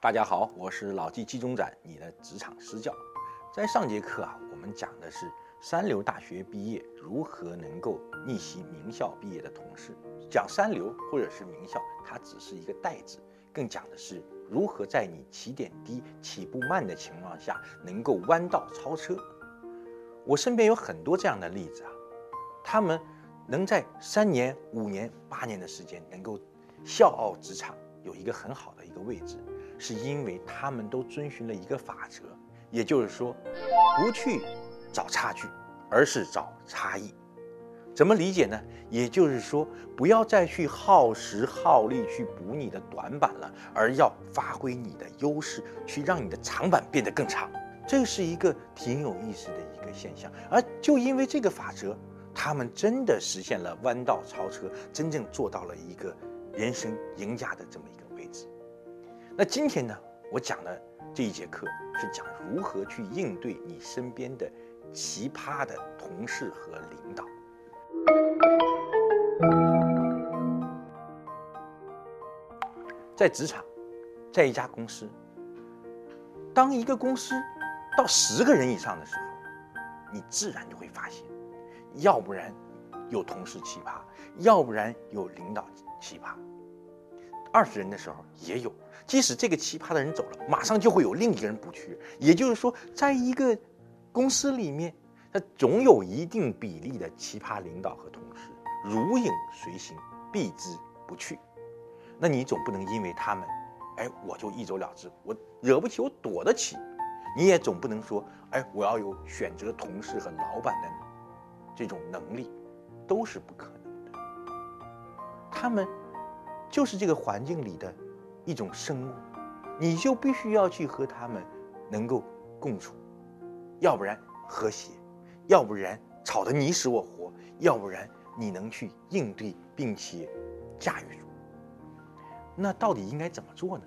大家好，我是老纪纪中展，你的职场私教。在上节课啊，我们讲的是三流大学毕业如何能够逆袭名校毕业的同事。讲三流或者是名校，它只是一个代字，更讲的是如何在你起点低、起步慢的情况下，能够弯道超车。我身边有很多这样的例子啊，他们能在三年、五年、八年的时间，能够笑傲职场，有一个很好的一个位置。是因为他们都遵循了一个法则，也就是说，不去找差距，而是找差异。怎么理解呢？也就是说，不要再去耗时耗力去补你的短板了，而要发挥你的优势，去让你的长板变得更长。这是一个挺有意思的一个现象。而就因为这个法则，他们真的实现了弯道超车，真正做到了一个人生赢家的这么一。那今天呢，我讲的这一节课是讲如何去应对你身边的奇葩的同事和领导。在职场，在一家公司，当一个公司到十个人以上的时候，你自然就会发现，要不然有同事奇葩，要不然有领导奇葩。二十人的时候也有，即使这个奇葩的人走了，马上就会有另一个人补缺。也就是说，在一个公司里面，他总有一定比例的奇葩领导和同事，如影随形，避之不去。那你总不能因为他们，哎，我就一走了之，我惹不起，我躲得起。你也总不能说，哎，我要有选择同事和老板的这种能力，都是不可能的。他们。就是这个环境里的一种生物，你就必须要去和他们能够共处，要不然和谐，要不然吵得你死我活，要不然你能去应对并且驾驭住。那到底应该怎么做呢？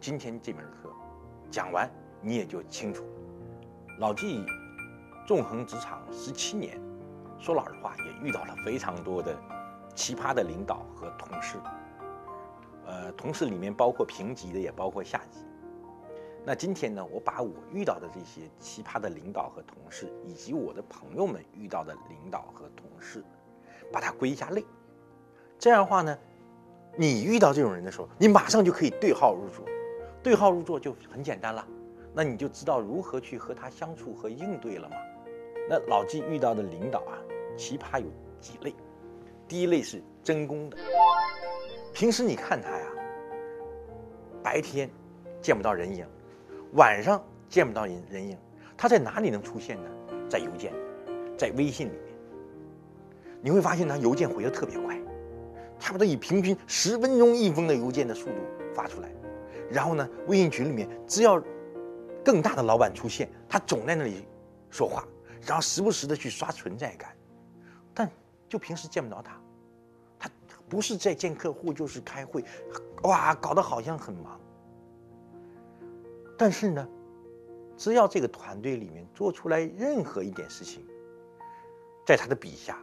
今天这门课讲完，你也就清楚了。老纪纵横职场十七年，说老实话，也遇到了非常多的。奇葩的领导和同事，呃，同事里面包括平级的，也包括下级。那今天呢，我把我遇到的这些奇葩的领导和同事，以及我的朋友们遇到的领导和同事，把它归一下类。这样的话呢，你遇到这种人的时候，你马上就可以对号入座。对号入座就很简单了，那你就知道如何去和他相处和应对了嘛。那老纪遇到的领导啊，奇葩有几类。第一类是真功的，平时你看他呀，白天见不到人影，晚上见不到人人影，他在哪里能出现呢？在邮件里，在微信里面，你会发现他邮件回的特别快，差不多以平均十分钟一封的邮件的速度发出来。然后呢，微信群里面只要更大的老板出现，他总在那里说话，然后时不时的去刷存在感，就平时见不着他。他不是在见客户，就是开会，哇，搞得好像很忙。但是呢，只要这个团队里面做出来任何一点事情，在他的笔下，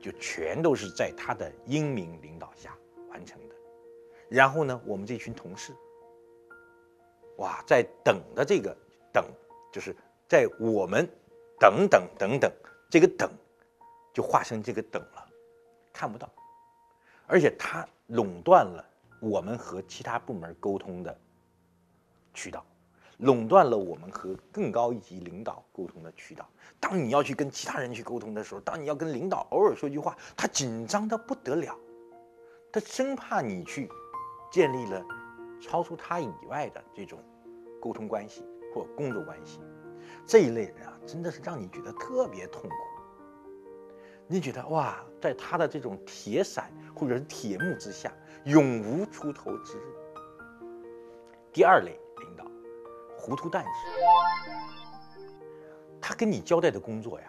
就全都是在他的英明领导下完成的。然后呢，我们这群同事，哇，在等的这个等，就是在我们等等等等这个等，就化成这个等了，看不到。而且它垄断了我们和其他部门沟通的渠道，垄断了我们和更高一级领导沟通的渠道。当你要去跟其他人去沟通的时候，当你要跟领导偶尔说句话，他紧张的不得了，他生怕你去建立了超出他以外的这种沟通关系或工作关系。这一类人啊，真的是让你觉得特别痛苦。你觉得哇，在他的这种铁伞。或者是铁幕之下，永无出头之日。第二类领导，糊涂蛋式。他跟你交代的工作呀，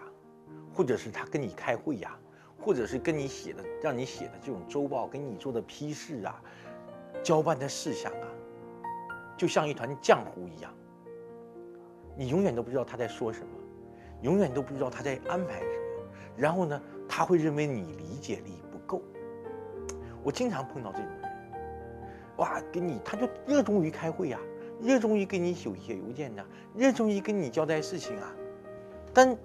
或者是他跟你开会呀，或者是跟你写的让你写的这种周报，跟你做的批示啊，交办的事项啊，就像一团浆糊一样。你永远都不知道他在说什么，永远都不知道他在安排什么。然后呢，他会认为你理解力不够。我经常碰到这种人，哇，跟你他就热衷于开会呀，热衷于给你写写邮件呐，热衷于跟你交代事情啊，但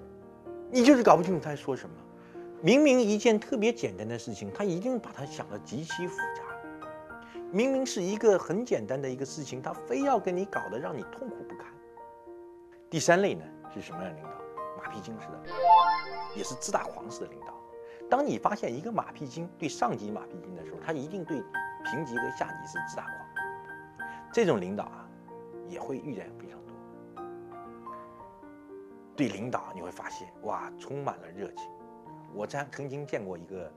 你就是搞不清楚他在说什么。明明一件特别简单的事情，他一定把它想得极其复杂。明明是一个很简单的一个事情，他非要跟你搞得让你痛苦不堪。第三类呢是什么样的领导？马屁精式的，也是自大狂似的领导。当你发现一个马屁精对上级马屁精的时候，他一定对平级和下级是自大狂。这种领导啊，也会遇见非常多。对领导你会发现，哇，充满了热情。我在曾经见过一个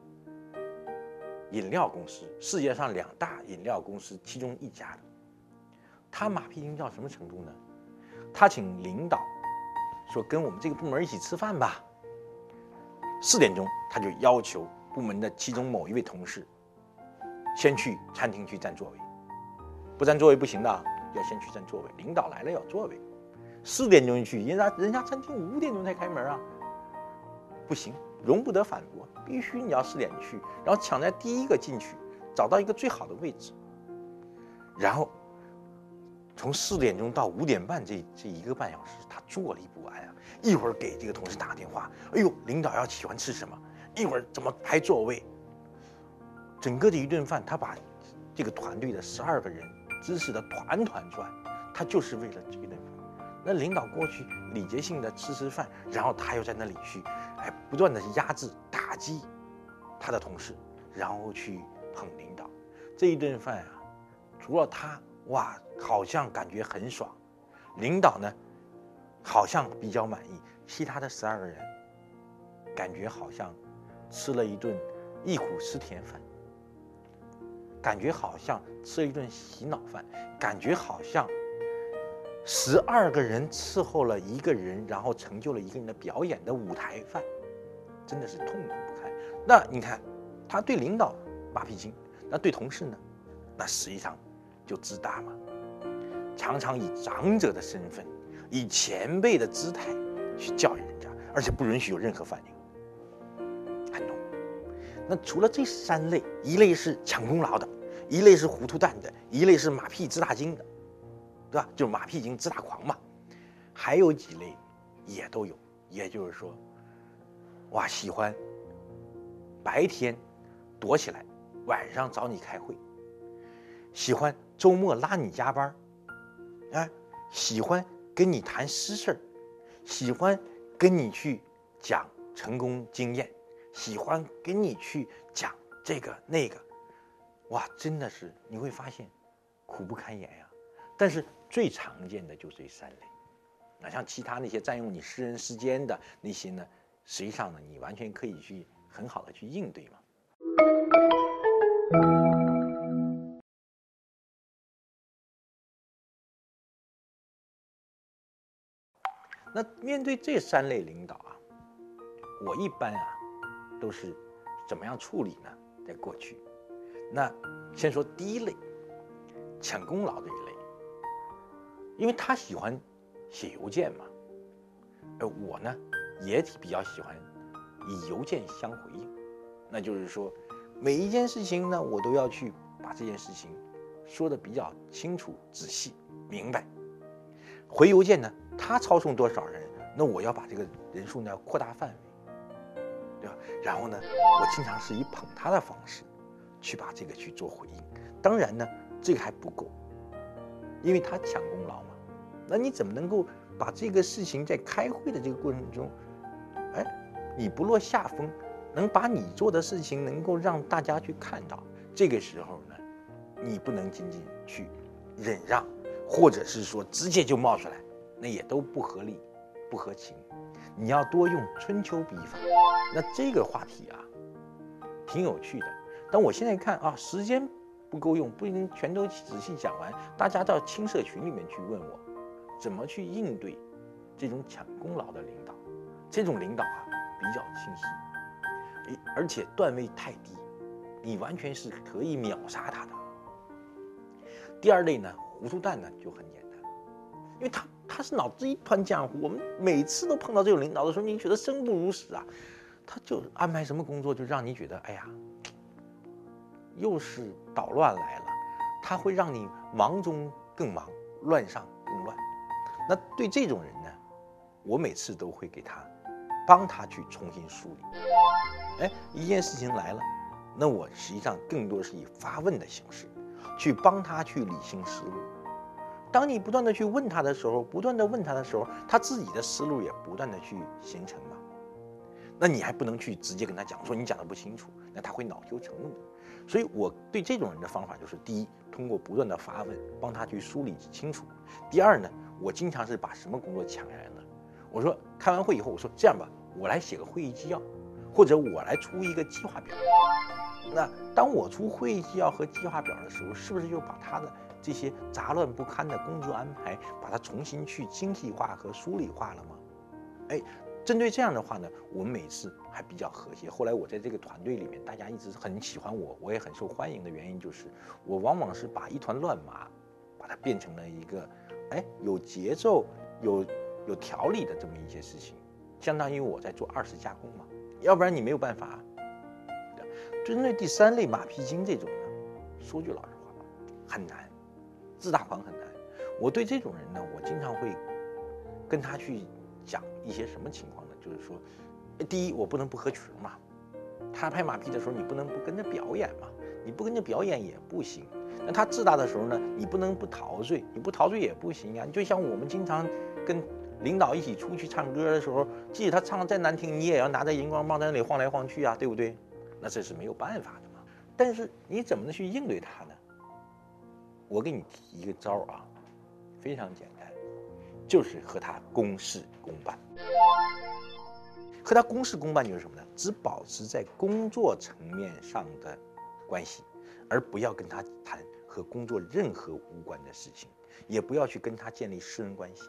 饮料公司，世界上两大饮料公司其中一家的，他马屁精到什么程度呢？他请领导说跟我们这个部门一起吃饭吧。四点钟他就要求部门的其中某一位同事先去餐厅去占座位，不占座位不行的，要先去占座位。领导来了要座位，四点钟去，人家人家餐厅五点钟才开门啊，不行。容不得反驳，必须你要四点去，然后抢在第一个进去，找到一个最好的位置，然后从四点钟到五点半这这一个半小时，他坐立不安啊！一会儿给这个同事打电话，哎呦，领导要喜欢吃什么？一会儿怎么排座位？整个的一顿饭，他把这个团队的十二个人支持的团团转，他就是为了这一顿饭。那领导过去礼节性的吃吃饭，然后他又在那里去。哎不断的压制、打击他的同事，然后去捧领导。这一顿饭啊，除了他哇，好像感觉很爽，领导呢，好像比较满意，其他的十二个人感觉好像吃了一顿忆苦思甜饭，感觉好像吃了一顿洗脑饭，感觉好像。十二个人伺候了一个人，然后成就了一个人的表演的舞台饭，真的是痛苦不堪。那你看，他对领导马屁精，那对同事呢？那实际上就自大嘛。常常以长者的身份，以前辈的姿态去教育人家，而且不允许有任何反应，很痛。那除了这三类，一类是抢功劳的，一类是糊涂蛋的，一类是马屁自大精的。对吧？就是马屁精、自大狂嘛，还有几类也都有。也就是说，哇，喜欢白天躲起来，晚上找你开会；喜欢周末拉你加班儿，喜欢跟你谈私事儿，喜欢跟你去讲成功经验，喜欢跟你去讲这个那个，哇，真的是你会发现苦不堪言呀。但是。最常见的就是这三类，那像其他那些占用你私人时间的那些呢，实际上呢，你完全可以去很好的去应对嘛。那面对这三类领导啊，我一般啊都是怎么样处理呢？在过去，那先说第一类，抢功劳这一类。因为他喜欢写邮件嘛，呃，我呢也比较喜欢以邮件相回应，那就是说每一件事情呢，我都要去把这件事情说的比较清楚、仔细、明白。回邮件呢，他操纵多少人，那我要把这个人数呢扩大范围，对吧？然后呢，我经常是以捧他的方式去把这个去做回应。当然呢，这个还不够。因为他抢功劳嘛，那你怎么能够把这个事情在开会的这个过程中，哎，你不落下风，能把你做的事情能够让大家去看到？这个时候呢，你不能仅仅去忍让，或者是说直接就冒出来，那也都不合理，不合情。你要多用春秋笔法。那这个话题啊，挺有趣的。但我现在看啊，时间。不够用，不一定全都仔细讲完。大家到青社群里面去问我，怎么去应对这种抢功劳的领导？这种领导啊，比较清晰，而且段位太低，你完全是可以秒杀他的。第二类呢，糊涂蛋呢就很简单，因为他他是脑子一团浆糊。我们每次都碰到这种领导的时候，你觉得生不如死啊，他就安排什么工作就让你觉得，哎呀。又是捣乱来了，他会让你忙中更忙，乱上更乱。那对这种人呢，我每次都会给他帮他去重新梳理。哎，一件事情来了，那我实际上更多是以发问的形式去帮他去理清思路。当你不断的去问他的时候，不断的问他的时候，他自己的思路也不断的去形成嘛。那你还不能去直接跟他讲说你讲的不清楚，那他会恼羞成怒的。所以我对这种人的方法就是：第一，通过不断的发问，帮他去梳理清楚；第二呢，我经常是把什么工作抢下来呢？我说开完会以后，我说这样吧，我来写个会议纪要，或者我来出一个计划表。那当我出会议纪要和计划表的时候，是不是就把他的？这些杂乱不堪的工作安排，把它重新去精细化和梳理化了吗？哎，针对这样的话呢，我们每次还比较和谐。后来我在这个团队里面，大家一直很喜欢我，我也很受欢迎的原因就是，我往往是把一团乱麻，把它变成了一个，哎，有节奏、有有条理的这么一些事情，相当于我在做二次加工嘛。要不然你没有办法。针对第三类马屁精这种呢，说句老实话，很难。自大狂很难，我对这种人呢，我经常会跟他去讲一些什么情况呢？就是说，第一，我不能不合群嘛。他拍马屁的时候，你不能不跟着表演嘛。你不跟着表演也不行。那他自大的时候呢，你不能不陶醉，你不陶醉也不行呀。就像我们经常跟领导一起出去唱歌的时候，即使他唱的再难听，你也要拿着荧光棒在那里晃来晃去啊，对不对？那这是没有办法的嘛。但是你怎么能去应对他呢？我给你提一个招儿啊，非常简单，就是和他公事公办。和他公事公办就是什么呢？只保持在工作层面上的关系，而不要跟他谈和工作任何无关的事情，也不要去跟他建立私人关系。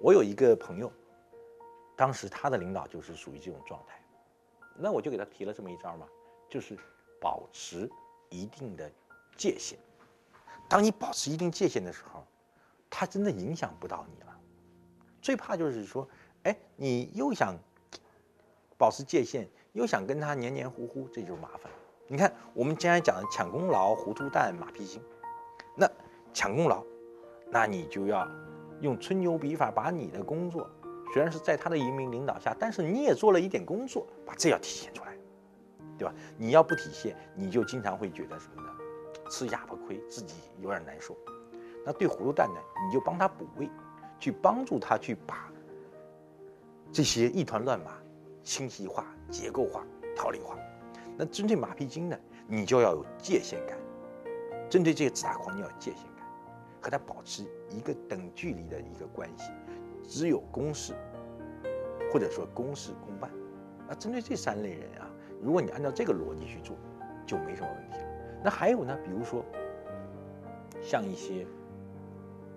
我有一个朋友，当时他的领导就是属于这种状态，那我就给他提了这么一招嘛，就是保持一定的界限。当你保持一定界限的时候，他真的影响不到你了。最怕就是说，哎，你又想保持界限，又想跟他黏黏糊糊，这就是麻烦。你看，我们刚才讲的抢功劳、糊涂蛋、马屁精，那抢功劳，那你就要用吹牛笔法，把你的工作虽然是在他的移民领导下，但是你也做了一点工作，把这要体现出来，对吧？你要不体现，你就经常会觉得什么呢？吃哑巴亏，自己有点难受。那对糊涂蛋呢，你就帮他补位，去帮助他去把这些一团乱麻清晰化、结构化、条理化。那针对马屁精呢，你就要有界限感；针对这些自大狂，你要有界限感，和他保持一个等距离的一个关系，只有公事，或者说公事公办。那针对这三类人啊，如果你按照这个逻辑去做，就没什么问题了。那还有呢？比如说，像一些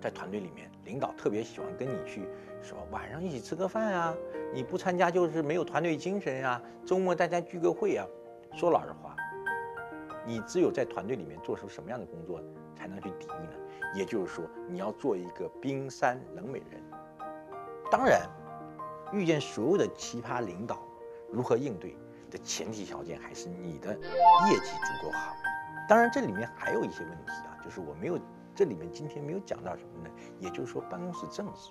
在团队里面，领导特别喜欢跟你去说晚上一起吃个饭啊，你不参加就是没有团队精神啊。周末大家聚个会啊。说老实话，你只有在团队里面做出什么样的工作，才能去抵御呢？也就是说，你要做一个冰山冷美人。当然，遇见所有的奇葩领导，如何应对的前提条件还是你的业绩足够好。当然，这里面还有一些问题啊，就是我没有这里面今天没有讲到什么呢？也就是说，办公室政治，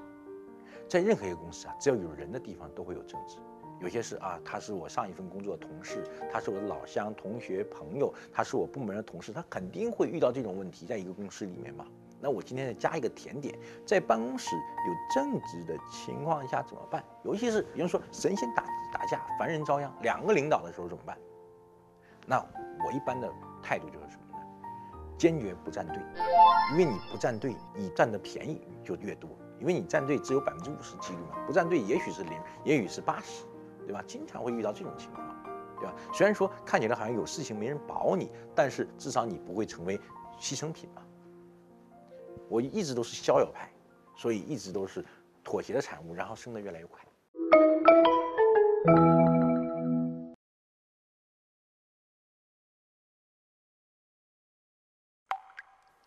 在任何一个公司啊，只要有人的地方都会有政治。有些是啊，他是我上一份工作的同事，他是我的老乡、同学、朋友，他是我部门的同事，他肯定会遇到这种问题，在一个公司里面嘛。那我今天再加一个甜点，在办公室有政治的情况下怎么办？尤其是比如说神仙打打架，凡人遭殃，两个领导的时候怎么办？那我一般的。态度就是什么呢？坚决不站队，因为你不站队，你占的便宜就越多。因为你站队只有百分之五十几率嘛，不站队也许是零，也许是八十，对吧？经常会遇到这种情况，对吧？虽然说看起来好像有事情没人保你，但是至少你不会成为牺牲品嘛。我一直都是逍遥派，所以一直都是妥协的产物，然后升得越来越快。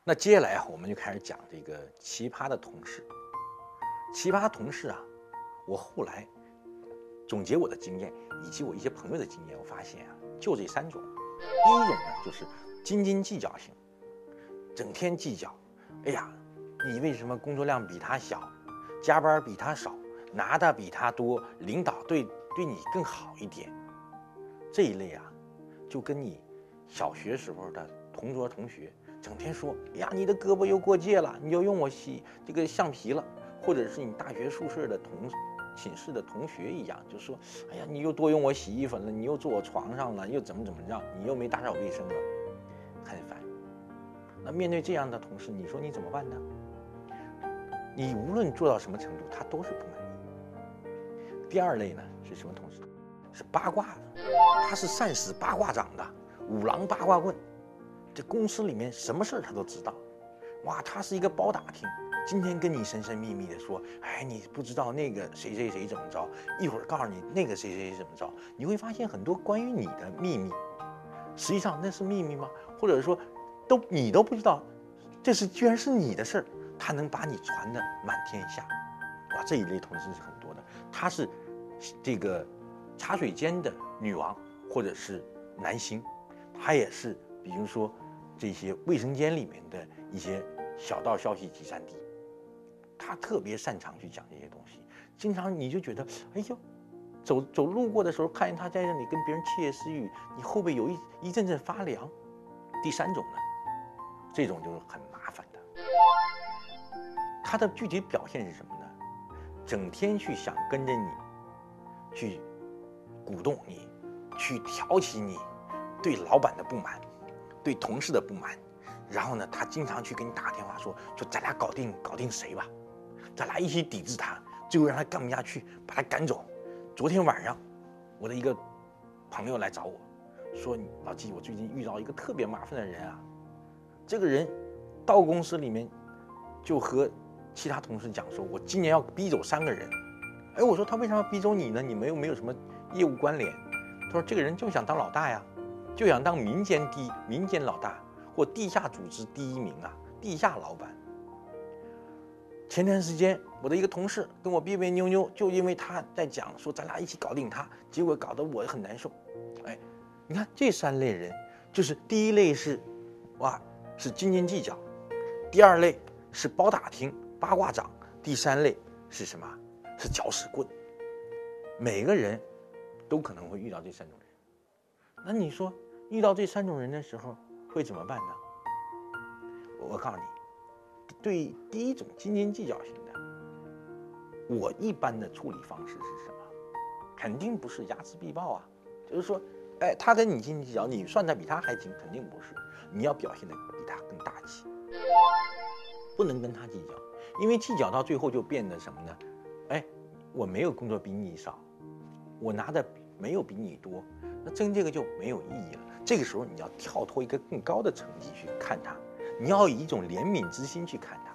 那接下来啊，我们就开始讲这个奇葩的同事。奇葩同事啊，我后来总结我的经验，以及我一些朋友的经验，我发现啊，就这三种。第一种呢，就是斤斤计较型，整天计较，哎呀，你为什么工作量比他小，加班比他少，拿的比他多，领导对对你更好一点，这一类啊，就跟你小学时候的同桌同学整天说，哎呀，你的胳膊又过界了，你又用我洗这个橡皮了，或者是你大学宿舍的同寝室的同学一样，就说，哎呀，你又多用我洗衣粉了，你又坐我床上了，又怎么怎么着，你又没打扫卫生了，很烦。那面对这样的同事，你说你怎么办呢？你无论做到什么程度，他都是不满意。第二类呢是什么同事？是八卦的，他是善使八卦掌的五郎八卦棍，这公司里面什么事儿他都知道。哇，他是一个包打听，今天跟你神神秘秘的说，哎，你不知道那个谁谁谁怎么着，一会儿告诉你那个谁谁谁怎么着，你会发现很多关于你的秘密，实际上那是秘密吗？或者说？都你都不知道，这是居然是你的事儿，他能把你传的满天下，哇！这一类同事是很多的，他是这个茶水间的女王或者是男星，他也是比如说这些卫生间里面的一些小道消息集散地，他特别擅长去讲这些东西，经常你就觉得，哎呦，走走路过的时候看见他在这里跟别人窃窃私语，你后背有一一阵阵发凉。第三种呢？这种就是很麻烦的，他的具体表现是什么呢？整天去想跟着你，去鼓动你，去挑起你对老板的不满，对同事的不满，然后呢，他经常去给你打电话说，说咱俩搞定搞定谁吧，咱俩一起抵制他，最后让他干不下去，把他赶走。昨天晚上，我的一个朋友来找我，说老季，我最近遇到一个特别麻烦的人啊。这个人到公司里面，就和其他同事讲说：“我今年要逼走三个人。”哎，我说他为什么要逼走你呢？你们又没有什么业务关联。他说：“这个人就想当老大呀，就想当民间第一民间老大或地下组织第一名啊，地下老板。”前段时间，我的一个同事跟我别别扭扭，就因为他在讲说咱俩一起搞定他，结果搞得我很难受。哎，你看这三类人，就是第一类是，哇。是斤斤计较，第二类是包打听八卦掌，第三类是什么？是搅屎棍。每个人都可能会遇到这三种人。那你说遇到这三种人的时候会怎么办呢？我告诉你，对第一种斤斤计较型的，我一般的处理方式是什么？肯定不是睚眦必报啊，就是说，哎，他跟你斤斤计较，你算的比他还精，肯定不是。你要表现的比他更大气，不能跟他计较，因为计较到最后就变得什么呢？哎，我没有工作比你少，我拿的没有比你多，那争这个就没有意义了。这个时候你要跳脱一个更高的层级去看他，你要以一种怜悯之心去看他。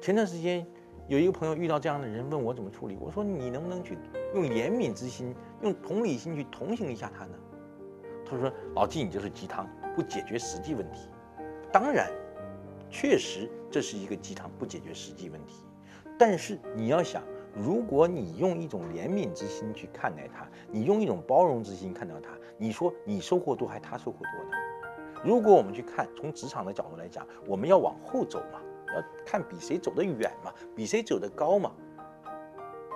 前段时间有一个朋友遇到这样的人，问我怎么处理，我说你能不能去用怜悯之心，用同理心去同情一下他呢？他说老季，你就是鸡汤。不解决实际问题，当然，确实这是一个鸡汤，不解决实际问题。但是你要想，如果你用一种怜悯之心去看待他，你用一种包容之心看到他，你说你收获多还是他收获多呢？如果我们去看从职场的角度来讲，我们要往后走嘛，要看比谁走得远嘛，比谁走得高嘛。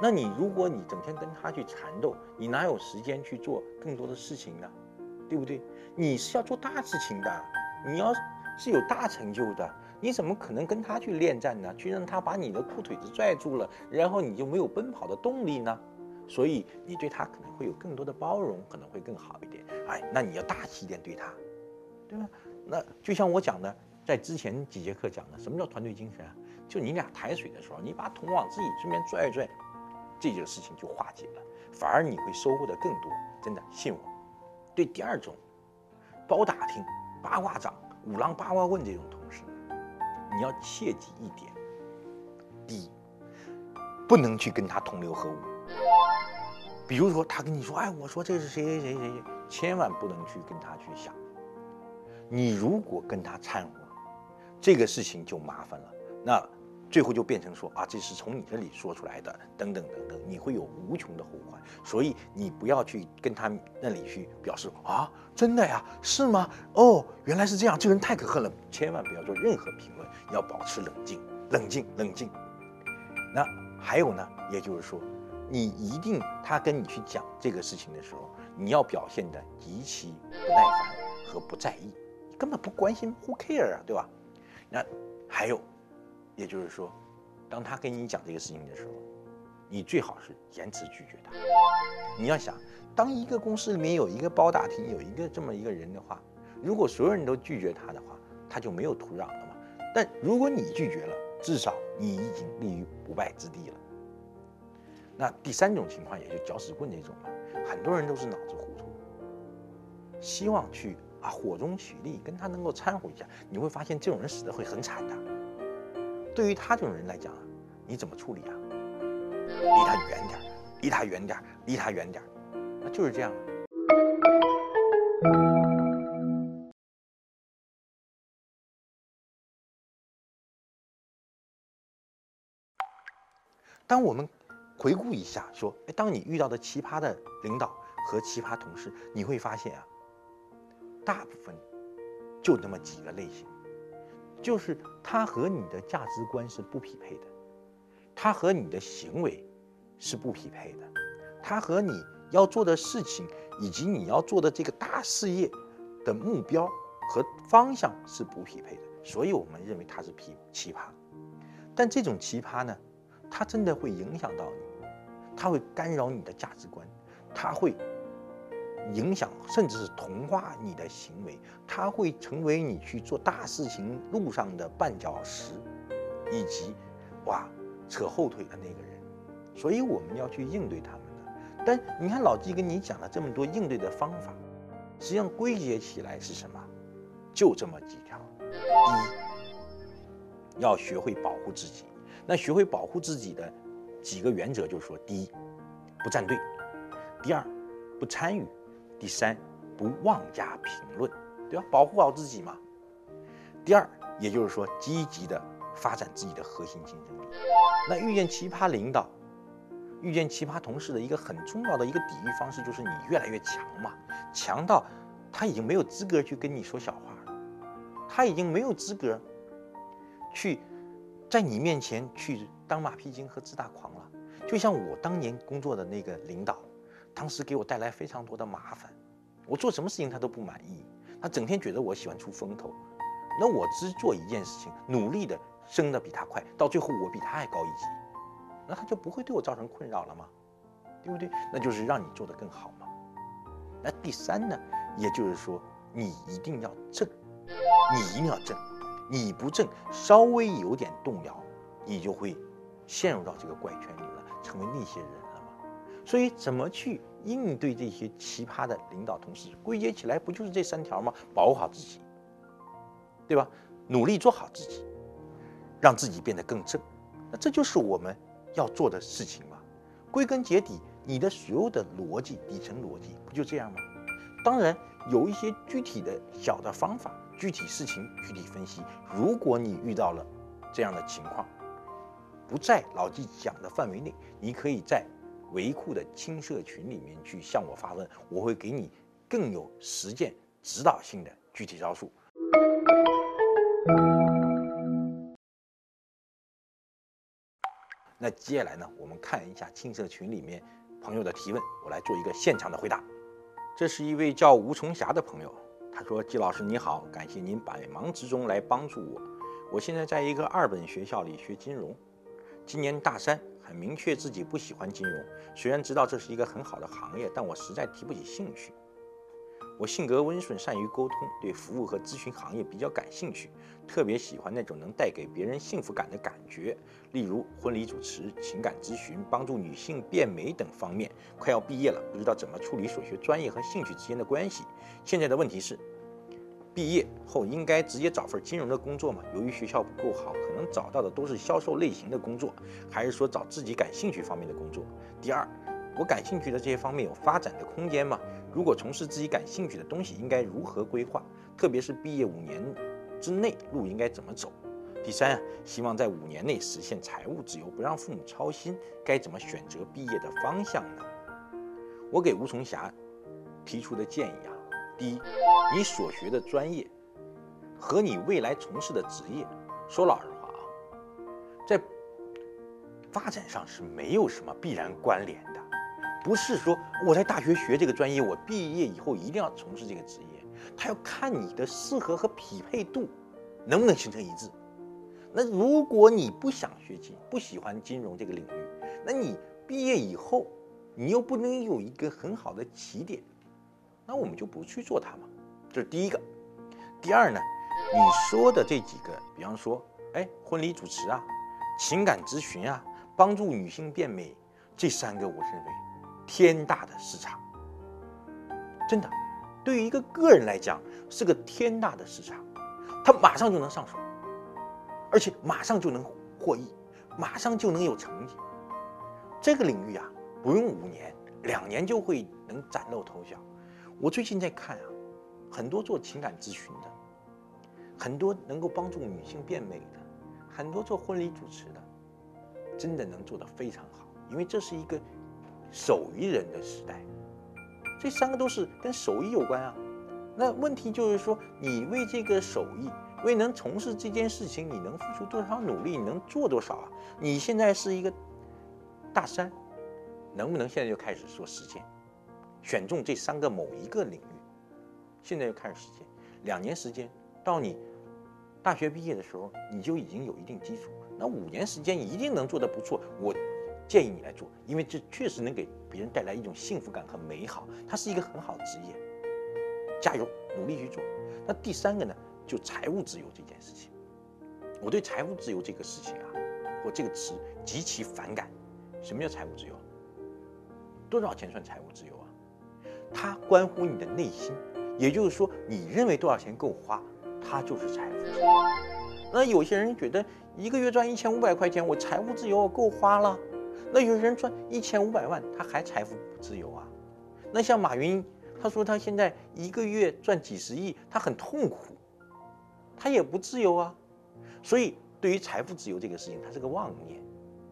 那你如果你整天跟他去缠斗，你哪有时间去做更多的事情呢？对不对？你是要做大事情的，你要是有大成就的，你怎么可能跟他去恋战呢？去让他把你的裤腿子拽住了，然后你就没有奔跑的动力呢？所以你对他可能会有更多的包容，可能会更好一点。哎，那你要大气一点对他，对吧？那就像我讲的，在之前几节课讲的，什么叫团队精神啊？就你俩抬水的时候，你把桶往自己这边拽一拽，这件事情就化解了，反而你会收获的更多。真的，信我。对第二种，包打听、八卦掌、五郎八卦棍这种同，你要切记一点：第一，不能去跟他同流合污。比如说，他跟你说：“哎，我说这是谁谁谁谁谁”，千万不能去跟他去想。你如果跟他掺和，这个事情就麻烦了。那最后就变成说啊，这是从你这里说出来的，等等等等，你会有无穷的后患。所以你不要去跟他那里去表示啊，真的呀，是吗？哦，原来是这样，这个人太可恨了，千万不要做任何评论，要保持冷静，冷静，冷静。那还有呢，也就是说，你一定他跟你去讲这个事情的时候，你要表现的极其不耐烦和不在意，根本不关心，Who care 啊，对吧？那还有。也就是说，当他跟你讲这个事情的时候，你最好是严词拒绝他。你要想，当一个公司里面有一个包打听，有一个这么一个人的话，如果所有人都拒绝他的话，他就没有土壤了嘛。但如果你拒绝了，至少你已经立于不败之地了。那第三种情况，也就搅屎棍这种嘛，很多人都是脑子糊涂，希望去啊火中取栗，跟他能够掺和一下，你会发现这种人死的会很惨的。对于他这种人来讲，你怎么处理啊？离他远点离他远点离他远点那就是这样。当我们回顾一下，说，哎，当你遇到的奇葩的领导和奇葩同事，你会发现啊，大部分就那么几个类型。就是他和你的价值观是不匹配的，他和你的行为是不匹配的，他和你要做的事情以及你要做的这个大事业的目标和方向是不匹配的，所以我们认为他是奇奇葩。但这种奇葩呢，它真的会影响到你，它会干扰你的价值观，它会。影响甚至是同化你的行为，他会成为你去做大事情路上的绊脚石，以及哇扯后腿的那个人，所以我们要去应对他们的。但你看老纪跟你讲了这么多应对的方法，实际上归结起来是什么？就这么几条：第一，要学会保护自己。那学会保护自己的几个原则就是说：第一，不站队；第二，不参与。第三，不妄加评论，对吧？保护好自己嘛。第二，也就是说，积极的发展自己的核心竞争力。那遇见奇葩领导，遇见奇葩同事的一个很重要的一个抵御方式，就是你越来越强嘛，强到他已经没有资格去跟你说小话了，他已经没有资格去在你面前去当马屁精和自大狂了。就像我当年工作的那个领导。当时给我带来非常多的麻烦，我做什么事情他都不满意，他整天觉得我喜欢出风头，那我只做一件事情，努力的升的比他快，到最后我比他还高一级，那他就不会对我造成困扰了吗？对不对？那就是让你做得更好嘛。那第三呢，也就是说你一定要正，你一定要正，你不正，稍微有点动摇，你就会陷入到这个怪圈里了，成为那些人。所以，怎么去应对这些奇葩的领导同事？归结起来，不就是这三条吗？保护好自己，对吧？努力做好自己，让自己变得更正。那这就是我们要做的事情嘛。归根结底，你的所有的逻辑、底层逻辑不就这样吗？当然，有一些具体的小的方法、具体事情具体分析。如果你遇到了这样的情况，不在老纪讲的范围内，你可以在。维库的青社群里面去向我发问，我会给你更有实践指导性的具体招数。那接下来呢，我们看一下青社群里面朋友的提问，我来做一个现场的回答。这是一位叫吴崇霞的朋友，他说：“季老师你好，感谢您百忙之中来帮助我。我现在在一个二本学校里学金融，今年大三。”很明确自己不喜欢金融，虽然知道这是一个很好的行业，但我实在提不起兴趣。我性格温顺，善于沟通，对服务和咨询行业比较感兴趣，特别喜欢那种能带给别人幸福感的感觉，例如婚礼主持、情感咨询、帮助女性变美等方面。快要毕业了，不知道怎么处理所学专业和兴趣之间的关系。现在的问题是。毕业后应该直接找份金融的工作吗？由于学校不够好，可能找到的都是销售类型的工作，还是说找自己感兴趣方面的工作？第二，我感兴趣的这些方面有发展的空间吗？如果从事自己感兴趣的东西，应该如何规划？特别是毕业五年之内路应该怎么走？第三，希望在五年内实现财务自由，不让父母操心，该怎么选择毕业的方向呢？我给吴从霞提出的建议啊，第一，你所学的专业和你未来从事的职业，说老实话啊，在发展上是没有什么必然关联的，不是说我在大学学这个专业，我毕业以后一定要从事这个职业，他要看你的适合和匹配度能不能形成一致。那如果你不想学金，不喜欢金融这个领域，那你毕业以后，你又不能有一个很好的起点，那我们就不去做它嘛。这是第一个。第二呢，你说的这几个，比方说，哎，婚礼主持啊，情感咨询啊，帮助女性变美，这三个我认为天大的市场，真的，对于一个个人来讲是个天大的市场，他马上就能上手。而且马上就能获益，马上就能有成绩。这个领域啊，不用五年，两年就会能崭露头角。我最近在看啊，很多做情感咨询的，很多能够帮助女性变美的，很多做婚礼主持的，真的能做得非常好。因为这是一个手艺人的时代，这三个都是跟手艺有关啊。那问题就是说，你为这个手艺。为能从事这件事情，你能付出多少努力？你能做多少啊？你现在是一个大三，能不能现在就开始做实践？选中这三个某一个领域，现在就开始实践。两年时间，到你大学毕业的时候，你就已经有一定基础。那五年时间一定能做得不错。我建议你来做，因为这确实能给别人带来一种幸福感和美好。它是一个很好的职业，加油，努力去做。那第三个呢？就财务自由这件事情，我对财务自由这个事情啊，或这个词极其反感。什么叫财务自由？多少钱算财务自由啊？它关乎你的内心，也就是说，你认为多少钱够花，它就是财富。那有些人觉得一个月赚一千五百块钱，我财务自由我够花了。那有些人赚一千五百万，他还财富不自由啊？那像马云，他说他现在一个月赚几十亿，他很痛苦。他也不自由啊，所以对于财富自由这个事情，它是个妄念，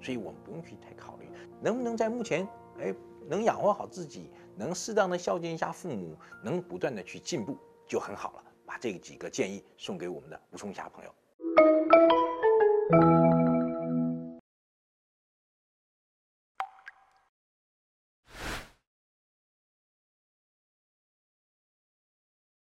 所以我们不用去太考虑，能不能在目前，哎，能养活好自己，能适当的孝敬一下父母，能不断的去进步就很好了。把这几个建议送给我们的吴松霞朋友。